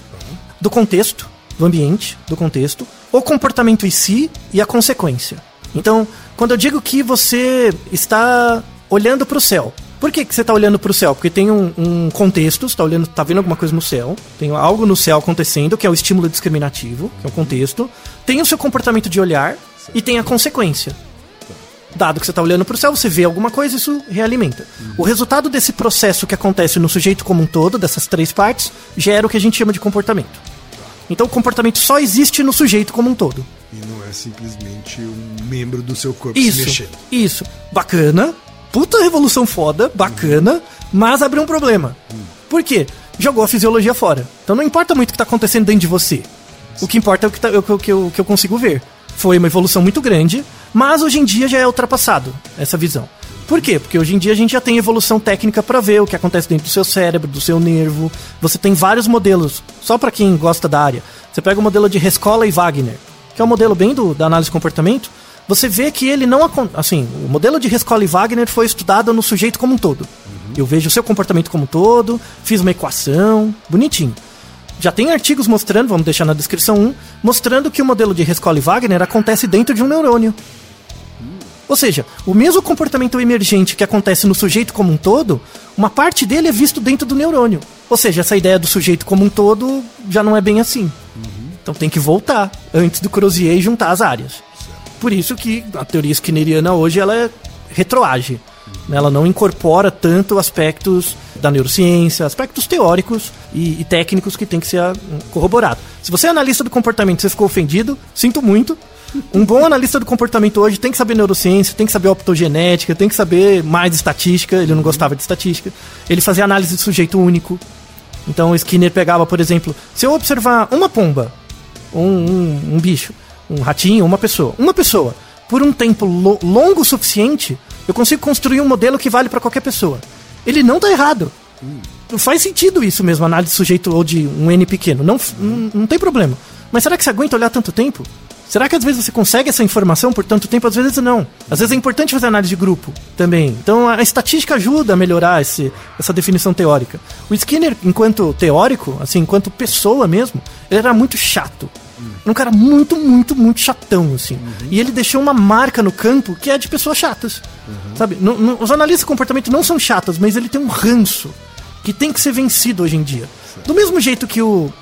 Speaker 3: do contexto, do ambiente, do contexto, o comportamento em si e a consequência. Então, quando eu digo que você está olhando para o céu, por que, que você está olhando para o céu? Porque tem um, um contexto, você está olhando, tá vendo alguma coisa no céu, tem algo no céu acontecendo, que é o estímulo discriminativo, que é o contexto, tem o seu comportamento de olhar e tem a consequência. Dado que você está olhando para o céu, você vê alguma coisa, isso realimenta. O resultado desse processo que acontece no sujeito como um todo, dessas três partes, gera o que a gente chama de comportamento. Então o comportamento só existe no sujeito como um todo.
Speaker 1: E não é simplesmente um membro do seu corpo se
Speaker 3: Isso,
Speaker 1: mexendo.
Speaker 3: isso. Bacana, puta revolução foda, bacana, mas abriu um problema. Por quê? Jogou a fisiologia fora. Então não importa muito o que está acontecendo dentro de você. O que importa é o que, tá- é o que eu- que eu, que eu consigo ver. Foi uma evolução muito grande, mas hoje em dia já é ultrapassado essa visão. Por quê? Porque hoje em dia a gente já tem evolução técnica para ver o que acontece dentro do seu cérebro, do seu nervo. Você tem vários modelos, só para quem gosta da área. Você pega o modelo de Rescola e Wagner, que é um modelo bem do, da análise de comportamento. Você vê que ele não assim, o modelo de Rescola e Wagner foi estudado no sujeito como um todo. Eu vejo o seu comportamento como um todo, fiz uma equação, bonitinho. Já tem artigos mostrando, vamos deixar na descrição 1, mostrando que o modelo de Rescola e Wagner acontece dentro de um neurônio. Ou seja, o mesmo comportamento emergente que acontece no sujeito como um todo, uma parte dele é visto dentro do neurônio. Ou seja, essa ideia do sujeito como um todo já não é bem assim. Então tem que voltar antes do Crozier e juntar as áreas. Por isso que a teoria skinneriana hoje ela é retroage. né? Ela não incorpora tanto aspectos da neurociência, aspectos teóricos e, e técnicos que tem que ser ah, corroborado. Se você é analista do comportamento e você ficou ofendido, sinto muito. Um bom analista do comportamento hoje tem que saber neurociência, tem que saber optogenética, tem que saber mais estatística. Ele não gostava de estatística. Ele fazia análise de sujeito único. Então o Skinner pegava, por exemplo, se eu observar uma pomba, um, um, um bicho, um ratinho, uma pessoa, uma pessoa, por um tempo lo- longo o suficiente, eu consigo construir um modelo que vale para qualquer pessoa. Ele não tá errado. Faz sentido isso mesmo, análise de sujeito ou de um N pequeno. Não, não, não tem problema. Mas será que você aguenta olhar tanto tempo? Será que às vezes você consegue essa informação por tanto tempo? Às vezes não. Às vezes é importante fazer análise de grupo também. Então a estatística ajuda a melhorar esse, essa definição teórica. O Skinner, enquanto teórico, assim, enquanto pessoa mesmo, ele era muito chato. Era um cara muito, muito, muito chatão, assim. E ele deixou uma marca no campo que é de pessoas chatas. Sabe? No- no- os analistas de comportamento não são chatos, mas ele tem um ranço que tem que ser vencido hoje em dia. Do mesmo jeito que o-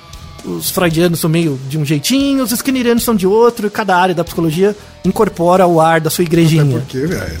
Speaker 3: os freudianos são meio de um jeitinho, os skinnerianos são de outro, e cada área da psicologia incorpora o ar da sua
Speaker 1: Até
Speaker 3: igrejinha.
Speaker 1: porque, é,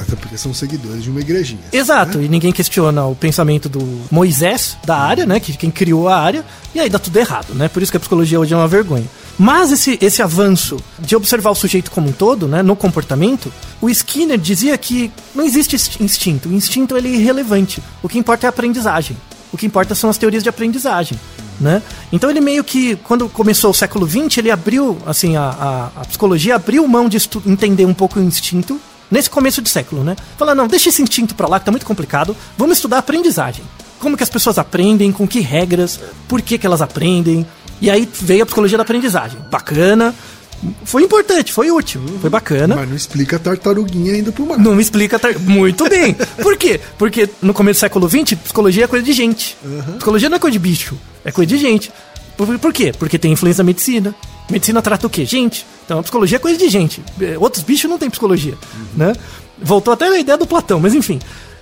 Speaker 1: até porque são seguidores de uma igrejinha.
Speaker 3: Exato, e ninguém questiona o pensamento do Moisés da área, né? Que quem criou a área, e aí dá tudo errado, né? Por isso que a psicologia hoje é uma vergonha. Mas esse, esse avanço de observar o sujeito como um todo, né, no comportamento, o Skinner dizia que não existe inst- instinto. O instinto ele é irrelevante. O que importa é a aprendizagem. O que importa são as teorias de aprendizagem. Né? Então ele meio que, quando começou o século XX, ele abriu, assim, a, a, a psicologia abriu mão de entender um pouco o instinto nesse começo de século, né? Fala, não, deixa esse instinto pra lá que tá muito complicado, vamos estudar a aprendizagem. Como que as pessoas aprendem, com que regras, por que que elas aprendem. E aí veio a psicologia da aprendizagem. Bacana, foi importante, foi útil, foi bacana.
Speaker 1: Mas não explica a tartaruguinha ainda pro mar.
Speaker 3: Não me explica tar- muito bem. Por quê? Porque no começo do século XX, psicologia é coisa de gente. Psicologia não é coisa de bicho, é coisa de gente. Por, por quê? Porque tem influência da medicina. Medicina trata o quê? Gente. Então a psicologia é coisa de gente. Eh, Outros bichos não têm psicologia, né? Voltou até a ideia do Platão, mas enfim.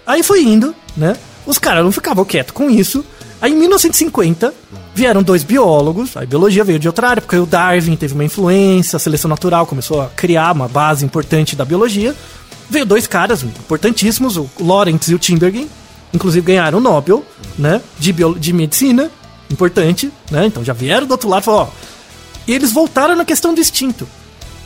Speaker 3: Aí foi indo, né? Os caras não ficavam quietos com isso. Aí em 1950 vieram dois biólogos, a biologia veio de outra área, porque o Darwin teve uma influência, a seleção natural começou a criar uma base importante da biologia. Veio dois caras importantíssimos, o Lawrence e o Timbergen, inclusive ganharam o Nobel, né, de, bio- de medicina, importante, né, então já vieram do outro lado e falaram, ó, e eles voltaram na questão do instinto.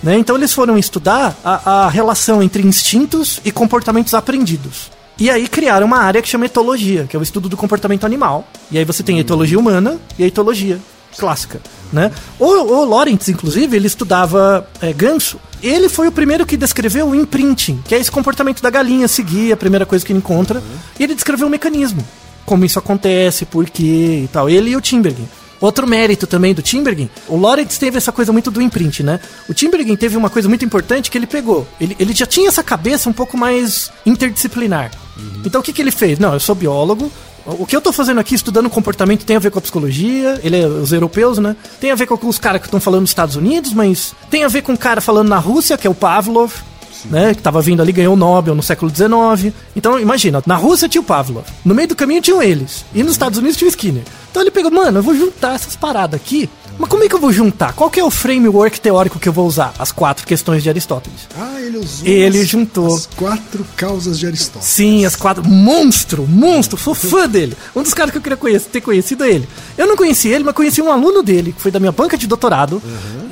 Speaker 3: Né? Então eles foram estudar a, a relação entre instintos e comportamentos aprendidos. E aí criaram uma área que chama etologia, que é o estudo do comportamento animal. E aí você tem a etologia humana e a etologia clássica. Né? O, o Lawrence, inclusive, ele estudava é, ganso. Ele foi o primeiro que descreveu o imprinting, que é esse comportamento da galinha seguir a primeira coisa que ele encontra. E ele descreveu o mecanismo, como isso acontece, por quê e tal. Ele e o Timbergen. Outro mérito também do Timbergen, o Lawrence teve essa coisa muito do imprint, né? O Timbergen teve uma coisa muito importante que ele pegou. Ele, ele já tinha essa cabeça um pouco mais interdisciplinar. Então o que, que ele fez? Não, eu sou biólogo. O que eu tô fazendo aqui estudando comportamento tem a ver com a psicologia, ele é os europeus, né? Tem a ver com os caras que estão falando nos Estados Unidos, mas tem a ver com um cara falando na Rússia, que é o Pavlov, né, que tava vindo ali, ganhou o Nobel no século XIX. Então, imagina, na Rússia tinha o Pavlov, no meio do caminho tinham eles, e nos Estados Unidos tinha o Skinner. Então ele pegou, mano, eu vou juntar essas paradas aqui, mas como é que eu vou juntar? Qual que é o framework teórico que eu vou usar? As quatro questões de Aristóteles.
Speaker 1: Ah, ele usou
Speaker 3: Ele
Speaker 1: as,
Speaker 3: juntou.
Speaker 1: as quatro causas de Aristóteles.
Speaker 3: Sim, as quatro. Monstro, monstro, sou fã dele. Um dos caras que eu queria conhecer, ter conhecido é ele. Eu não conheci ele, mas conheci um aluno dele, que foi da minha banca de doutorado.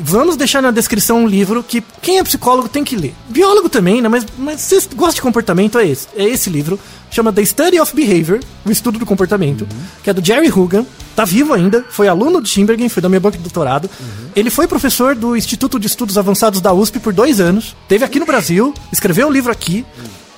Speaker 3: Vamos deixar na descrição um livro que quem é psicólogo tem que ler. Biólogo também, né? Mas, mas se você gosta de comportamento, é esse. É esse livro. Chama The Study of Behavior, o estudo do comportamento, que é do Jerry Hugan. Tá vivo ainda, foi aluno do Timbergen, foi da minha banca de doutorado. Ele foi professor do Instituto de Estudos Avançados da USP por dois anos. Teve aqui no Brasil, escreveu o livro aqui.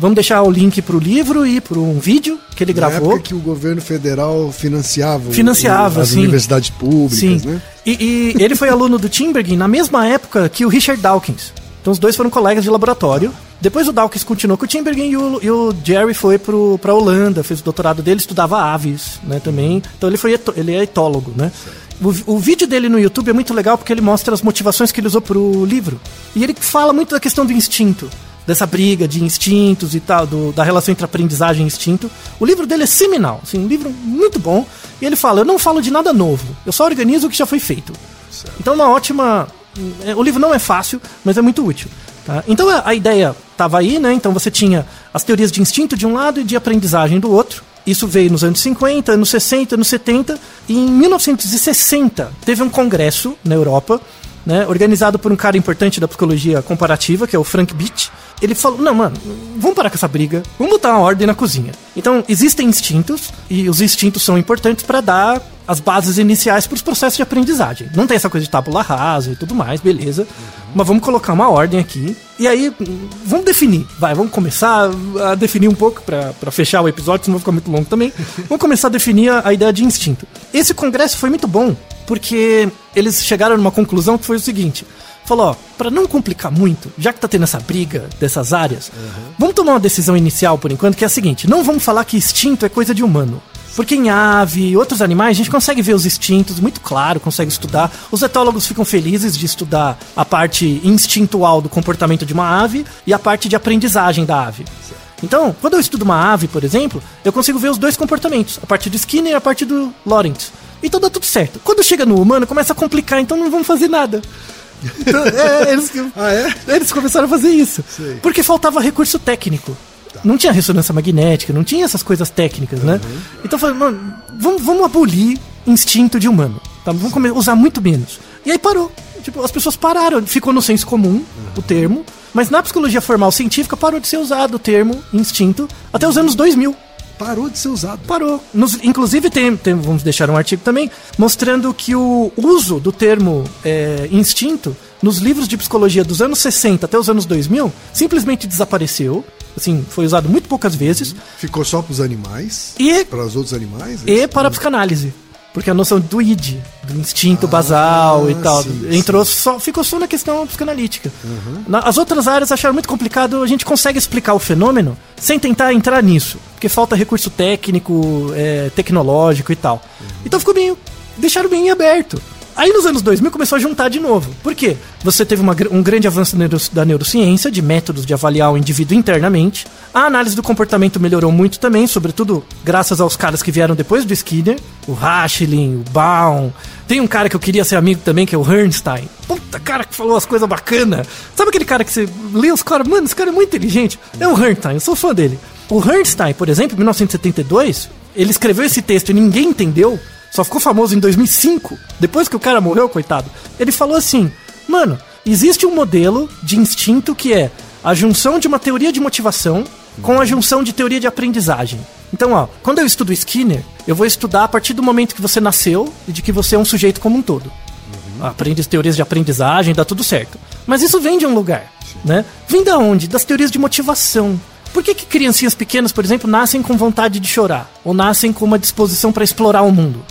Speaker 3: Vamos deixar o link pro livro e pro um vídeo que ele
Speaker 1: Na
Speaker 3: gravou.
Speaker 1: época que o governo federal financiava, o-
Speaker 3: Financiava,
Speaker 1: as
Speaker 3: sim.
Speaker 1: universidades públicas,
Speaker 3: Sim.
Speaker 1: né?
Speaker 3: E, e ele foi aluno do Timbergen na mesma época que o Richard Dawkins. Então os dois foram colegas de laboratório. Depois o Dawkins continuou com o Timbergen e o, e o Jerry foi pro, pra Holanda, fez o doutorado dele, estudava aves, né, também. Então ele, foi ele é etólogo, né? O, o vídeo dele no YouTube é muito legal porque ele mostra as motivações que ele usou pro livro. E ele fala muito da questão do instinto, dessa briga de instintos e tal, do- da relação entre aprendizagem e instinto. O livro dele é seminal, assim, um livro muito bom. E ele fala: Eu não falo de nada novo, eu só organizo o que já foi feito. Então, uma ótima. é, O livro não é fácil, mas é muito útil. Tá? Então, a, a ideia estava aí, né? Então, você tinha as teorias de instinto de um lado e de aprendizagem do outro. Isso veio nos anos 50, anos 60, anos 70. E em 1960, teve um congresso na Europa, né, organizado por um cara importante da psicologia comparativa, que é o Frank Beach. Ele falou: Não, mano, vamos parar com essa briga, vamos botar uma ordem na cozinha. Então, existem instintos, e os instintos são importantes para dar as bases iniciais para os processos de aprendizagem. Não tem essa coisa de tábula rasa e tudo mais, beleza. Mas vamos colocar uma ordem aqui. E aí, vamos definir. Vai, vamos começar a definir um pouco para fechar o episódio, senão vai ficar muito longo também. Vamos começar a definir a, a ideia de instinto. Esse congresso foi muito bom, porque eles chegaram numa conclusão que foi o seguinte. Falou, ó, pra não complicar muito, já que tá tendo essa briga dessas áreas, vamos tomar uma decisão inicial por enquanto, que é a seguinte: não vamos falar que instinto é coisa de humano. Porque em ave e outros animais a gente consegue ver os instintos muito claro, consegue estudar. Os etólogos ficam felizes de estudar a parte instintual do comportamento de uma ave e a parte de aprendizagem da ave. Então, quando eu estudo uma ave, por exemplo, eu consigo ver os dois comportamentos, a parte do Skinner e a parte do Lawrence. Então dá tudo certo. Quando chega no humano, começa a complicar, então não vamos fazer nada. Então, é, eles,
Speaker 1: Ah, é?
Speaker 3: eles começaram a fazer isso.
Speaker 1: Sei.
Speaker 3: Porque faltava recurso técnico. Não tinha ressonância magnética, não tinha essas coisas técnicas, né? Então falei, mano, vamos, vamos abolir instinto de humano. Tá? Vamos come- usar muito menos. E aí parou. Tipo, as pessoas pararam. Ficou no senso comum o termo. Mas na psicologia formal científica parou de ser usado o termo instinto até os anos 2000
Speaker 1: Parou de ser usado.
Speaker 3: parou. Nos- inclusive, tem, tem- vamos deixar um artigo também mostrando que o uso do termo é, instinto nos livros de psicologia dos anos 60 até os anos 2000 simplesmente desapareceu. Assim, foi usado muito poucas vezes.
Speaker 1: Ficou só pros animais?
Speaker 3: E,
Speaker 1: Para os outros animais? é
Speaker 3: e
Speaker 1: isso?
Speaker 3: para a psicanálise. Porque a noção do id, do instinto basal e tal,
Speaker 1: sim,
Speaker 3: entrou só, ficou só na questão psicanalítica. Na- as outras áreas acharam muito complicado, a gente consegue explicar o fenômeno sem tentar entrar nisso, porque falta recurso técnico, é, tecnológico e tal. Então ficou bem, deixaram bem aberto. Aí nos anos 2000 começou a juntar de novo. Por quê? Você teve uma um grande avanço da neuro- da neurociência, de métodos de avaliar o indivíduo internamente. A análise do comportamento melhorou muito também, sobretudo graças aos caras que vieram depois do Skinner, o Rachlin, o Baum. Tem um cara que eu queria ser amigo também, que é o Bernstein. Puta cara que falou as coisas bacanas. Sabe aquele cara que você lê os caras? Mano, esse cara é muito inteligente. É o Bernstein, eu sou fã dele. O Bernstein, por exemplo, em 1972, ele escreveu esse texto e ninguém entendeu. Só ficou famoso em 2005, depois que o cara morreu, coitado. Ele falou assim: Mano, existe um modelo de instinto que é a junção de uma teoria de motivação com a junção de teoria de aprendizagem. Então, ó, quando eu estudo Skinner, eu vou estudar a partir do momento que você nasceu e de que você é um sujeito como um todo. Aprende as teorias de aprendizagem, dá tudo certo. Mas isso vem de um lugar, né? Vem da onde? Das teorias de motivação. Por que, que criancinhas pequenas, por exemplo, nascem com vontade de chorar? Ou nascem com uma disposição para explorar o mundo?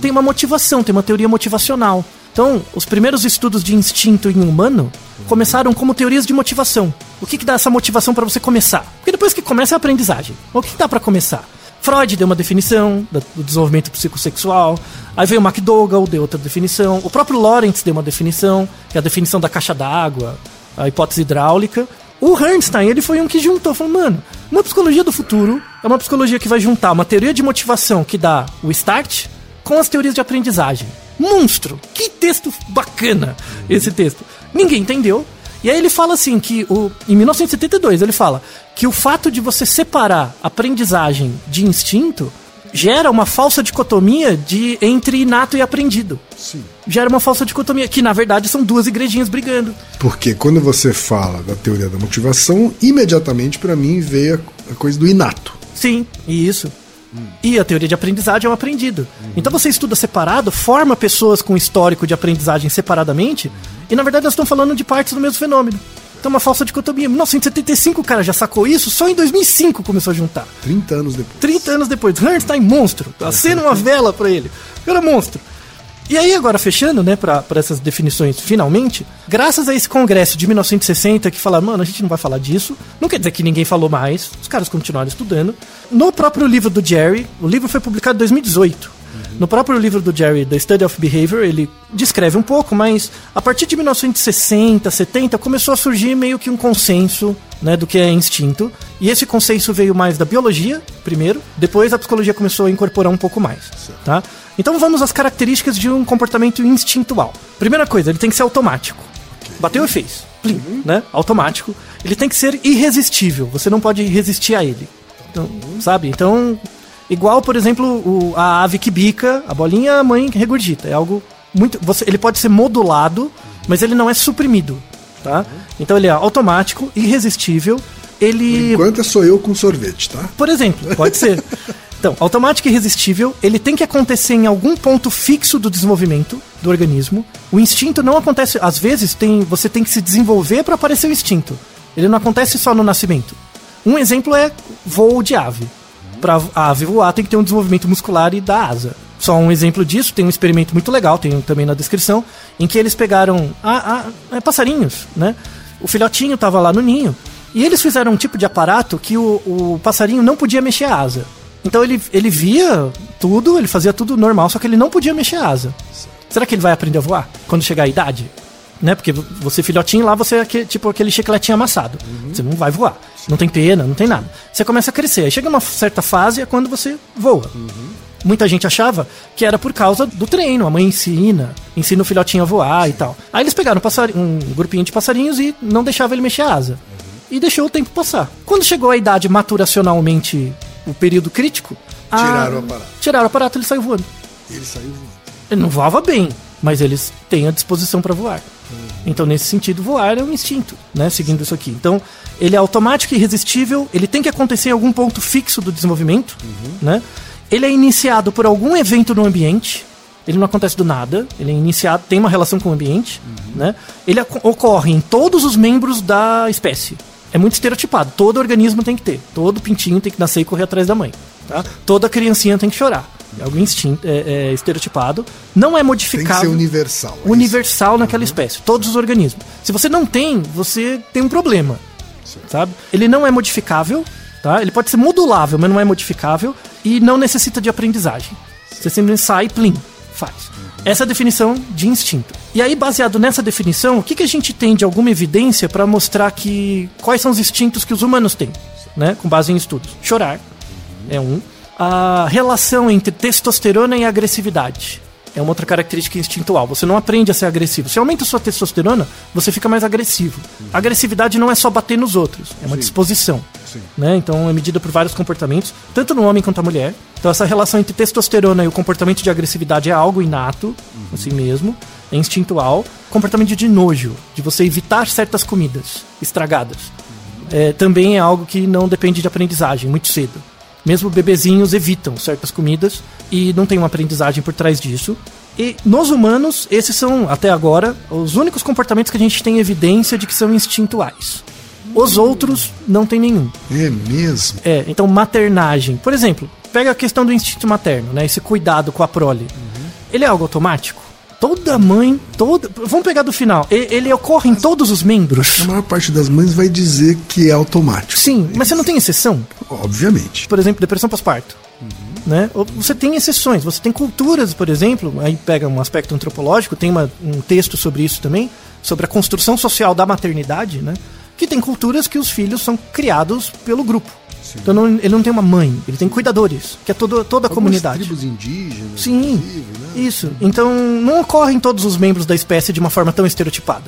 Speaker 3: Tem uma motivação, tem uma teoria motivacional. Então, os primeiros estudos de instinto em humano começaram como teorias de motivação. O que, que dá essa motivação para você começar? Porque depois que começa é a aprendizagem. O que, que dá para começar? Freud deu uma definição do desenvolvimento psicossexual. Aí veio o McDougall, deu outra definição. O próprio Lawrence deu uma definição, que é a definição da caixa d'água, a hipótese hidráulica. O Bernstein, ele foi um que juntou, falou, mano, uma psicologia do futuro é uma psicologia que vai juntar uma teoria de motivação que dá o start com as teorias de aprendizagem. Monstro! Que texto bacana esse texto. Ninguém entendeu. E aí ele fala assim que o, em 1972 ele fala que o fato de você separar aprendizagem de instinto gera uma falsa dicotomia de entre inato e aprendido.
Speaker 1: Sim.
Speaker 3: Gera uma falsa dicotomia que na verdade são duas igrejinhas brigando.
Speaker 1: Porque quando você fala da teoria da motivação, imediatamente para mim veio a- coisa do inato.
Speaker 3: Sim, e E a teoria de aprendizagem é um aprendido. Então você estuda separado, forma pessoas com histórico de aprendizagem separadamente, e na verdade nós estamos falando de partes do mesmo fenômeno. Então uma falsa dicotomia. 1975 o cara já sacou isso, só em 2005 começou a juntar.
Speaker 1: 30 anos depois.
Speaker 3: 30 anos depois, Bernstein monstro. Acena uma vela pra ele. Era monstro. E aí, agora fechando, né, pra essas definições finalmente, graças a esse congresso de 1960 que falaram, mano, a gente não vai falar disso, não quer dizer que ninguém falou mais, os caras continuaram estudando. No próprio livro do Jerry, o livro foi publicado em 2018. No próprio livro do Jerry, The Study of Behavior, ele descreve um pouco, mas a partir de 1960, 70, começou a surgir meio que um consenso né, do que é instinto. E esse consenso veio mais da biologia, primeiro, depois a psicologia começou a incorporar um pouco mais. Tá? Então vamos às características de um comportamento instintual. Primeira coisa, ele tem que ser automático. Bateu e fez. Plim, né? Automático. Ele tem que ser irresistível. Você não pode resistir a ele. Então, sabe? Então, igual, por exemplo, o- a ave que bica, a bolinha, a mãe regurgita. É algo muito. Você, ele pode ser modulado, mas ele não é suprimido. Tá? Então ele é automático, irresistível. Ele.
Speaker 1: Enquanto é sou eu com sorvete, tá?
Speaker 3: Por exemplo, pode ser. Então, automático e irresistível, ele tem que acontecer em algum ponto fixo do desenvolvimento do organismo. O instinto não acontece, às vezes tem, você tem que se desenvolver para aparecer o instinto. Ele não acontece só no nascimento. Um exemplo é voo de ave. Para a voar tem que ter um desenvolvimento muscular e da asa. Só um exemplo disso, tem um experimento muito legal, tem também na descrição, em que eles pegaram a, a- é, passarinhos, né? O filhotinho estava lá no ninho e eles fizeram um tipo de aparato que o, o passarinho não podia mexer a asa. Então ele, ele via tudo, ele fazia tudo normal, só que ele não podia mexer a asa. Será que ele vai aprender a voar quando chegar a idade? Né? Porque você, filhotinho, lá você é aque- tipo aquele chicletinho amassado. Você não vai voar. Não tem pena, não tem nada. Você começa a crescer. Aí chega uma certa fase é quando você voa. Muita gente achava que era por causa do treino. A mãe ensina, ensina o filhotinho a voar e tal. Aí eles pegaram um, um grupinho de passarinhos e não deixava ele mexer a asa. E deixou o tempo passar. Quando chegou a idade maturacionalmente, o período crítico, a-
Speaker 1: Tiraram o aparato.
Speaker 3: Tiraram o aparato e ele saiu voando.
Speaker 1: Ele saiu voando.
Speaker 3: Ele não voava bem, mas eles têm a disposição para voar. Então, nesse sentido, voar é um instinto, né? Seguindo isso aqui. Então, ele é automático e irresistível, ele tem que acontecer em algum ponto fixo do desenvolvimento, né? Ele é iniciado por algum evento no ambiente, ele não acontece do nada, ele é iniciado, tem uma relação com o ambiente, né? Ele ocorre em todos os membros da espécie. É muito estereotipado, todo organismo tem que ter, todo pintinho tem que nascer e correr atrás da mãe, tá? Toda criancinha tem que chorar. É algo instinto, é, é estereotipado, não é
Speaker 1: Tem que ser universal. é
Speaker 3: universal naquela espécie, todos os organismos. Se você não tem, você tem um problema, sabe? Ele não é modificável, tá? Ele pode ser modulável, mas não é modificável e não necessita de aprendizagem. Você simplesmente sai e plim, faz. Essa é a definição de instinto. E aí, baseado nessa definição, o que, que a gente tem de alguma evidência para mostrar que quais são os instintos que os humanos têm, né? Com base em estudos. Chorar é um. A relação entre testosterona e agressividade é uma outra característica instintual. Você não aprende a ser agressivo. Se aumenta a sua testosterona, você fica mais agressivo. A agressividade não é só bater nos outros, é uma disposição. Né? Então é medida por vários comportamentos, tanto no homem quanto na mulher. Então essa relação entre testosterona e o comportamento de agressividade é algo inato, assim mesmo, é instintual. Comportamento de nojo, de você evitar certas comidas estragadas. É, também é algo que não depende de aprendizagem muito cedo. Mesmo bebezinhos evitam certas comidas e não tem uma aprendizagem por trás disso. E nos humanos, esses são, até agora, os únicos comportamentos que a gente tem evidência de que são instintuais. Os outros não tem nenhum.
Speaker 1: É mesmo?
Speaker 3: É, então maternagem. Por exemplo, pega a questão do instinto materno, né? Esse cuidado com a prole. Ele é algo automático? Toda mãe, toda. Vamos pegar do final. E- Ele ocorre em todos os membros.
Speaker 1: A maior parte das mães vai dizer que é automático.
Speaker 3: Sim, mas você não tem exceção?
Speaker 1: Obviamente.
Speaker 3: por exemplo, depressão pós-parto. Né? Ou Você tem exceções, você tem culturas, por exemplo, aí pega um aspecto antropológico, tem uma- um texto sobre isso também, sobre a construção social da maternidade, né? que tem culturas que os filhos são criados pelo grupo. Então não- ele não tem uma mãe, ele tem cuidadores, que é todo, toda a
Speaker 1: Algumas
Speaker 3: comunidade.
Speaker 1: tribos indígenas,
Speaker 3: Sim,
Speaker 1: inclusive, né?
Speaker 3: isso. Então não ocorrem todos os membros da espécie de uma forma tão estereotipada.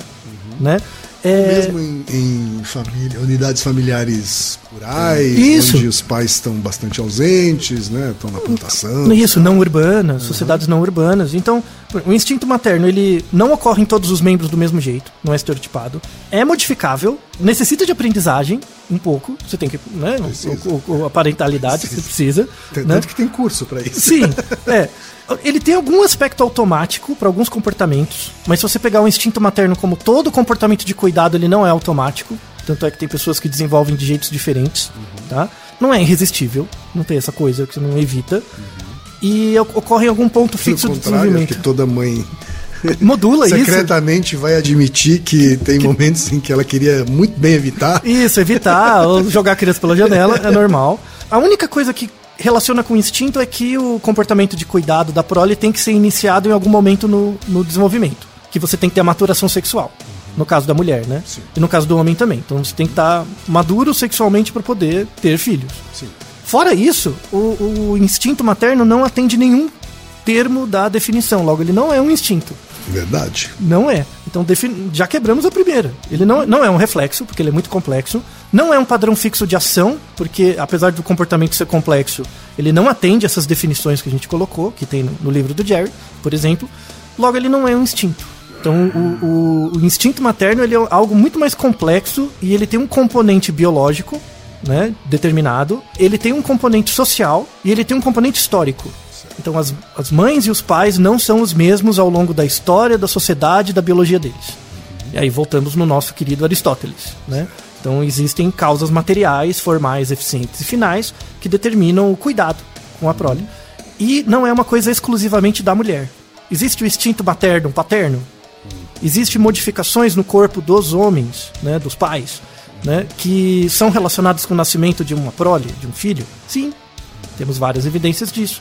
Speaker 3: Né? É,
Speaker 1: Mesmo em, em família, unidades familiares rurais,
Speaker 3: Isso.
Speaker 1: onde os pais estão bastante ausentes, né? Estão na plantação.
Speaker 3: Isso, não urbanas, sociedades não urbanas. Então, o instinto materno, ele não ocorre em todos os membros do mesmo jeito, não é estereotipado. É modificável, necessita de aprendizagem, um pouco. Você tem que, né? o- o- a parentalidade, você precisa.
Speaker 1: Tanto
Speaker 3: né?
Speaker 1: que tem curso para isso.
Speaker 3: Sim, é. Ele tem algum aspecto automático para alguns comportamentos, mas se você pegar o instinto materno como todo comportamento de cuidado, ele não é automático. Tanto é que tem pessoas que desenvolvem de jeitos diferentes, tá? Não é irresistível, não tem essa coisa que você não evita. E o- ocorre em algum ponto fixo do
Speaker 1: acho
Speaker 3: desenvolvimento.
Speaker 1: que toda mãe
Speaker 3: Modula isso.
Speaker 1: secretamente vai admitir que tem momentos em que ela queria muito bem evitar.
Speaker 3: Isso, evitar ou jogar a criança pela janela é normal. A única coisa que relaciona com o instinto é que o comportamento de cuidado da prole tem que ser iniciado em algum momento no, no desenvolvimento. Que você tem que ter a maturação sexual. No caso da mulher, né? E no caso do homem também. Então você tem que estar maduro sexualmente para poder ter filhos. Fora isso, o, o instinto materno não atende nenhum termo da definição. Logo, ele não é um instinto.
Speaker 1: Verdade.
Speaker 3: Não é. Então já quebramos a primeira. Ele não, não é um reflexo, porque ele é muito complexo. Não é um padrão fixo de ação, porque apesar do comportamento ser complexo, ele não atende essas definições que a gente colocou, que tem no livro do Jerry, por exemplo. Logo, ele não é um instinto. Então, o, o- o instinto materno ele é algo muito mais complexo e ele tem um componente biológico, né, determinado. Ele tem um componente social e ele tem um componente histórico. Então as, as mães e os pais não são os mesmos ao longo da história, da sociedade da biologia deles. E aí voltamos no nosso querido Aristóteles, né? Então existem causas materiais, formais, eficientes e finais que determinam o cuidado com a prole. E não é uma coisa exclusivamente da mulher. Existe o instinto materno, paterno. Existem modificações no corpo dos homens, né, dos pais, né, que são relacionadas com o nascimento de uma prole, de um filho. Sim, temos várias evidências disso.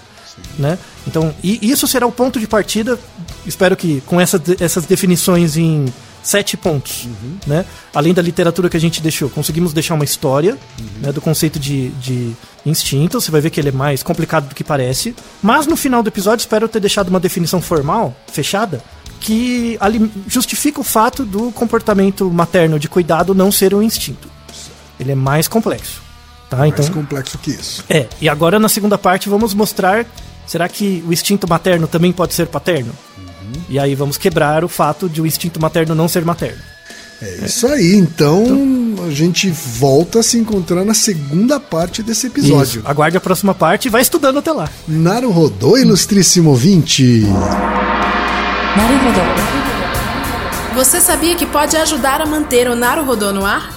Speaker 3: Né? Então, e isso será o ponto de partida. Espero que com essa, essas definições em sete pontos, né? além da literatura que a gente deixou, conseguimos deixar uma história né, do conceito de, de instinto. Você vai ver que ele é mais complicado do que parece. Mas no final do episódio, espero ter deixado uma definição formal, fechada, que justifica o fato do comportamento materno de cuidado não ser um instinto. Ele é mais complexo. Tá,
Speaker 1: Mais
Speaker 3: então...
Speaker 1: complexo que isso.
Speaker 3: É, e agora na segunda parte vamos mostrar. Será que o instinto materno também pode ser paterno? Uhum. E aí vamos quebrar o fato de o instinto materno não ser materno.
Speaker 1: É isso é. aí, então, então, a gente volta a se encontrar na segunda parte desse episódio.
Speaker 3: Isso. Aguarde a próxima parte e vai estudando até lá.
Speaker 1: Naruhodô, ilustríssimo ouvinte!
Speaker 2: Naruhodô.
Speaker 5: Você sabia que pode ajudar a manter o Naruhodô no ar?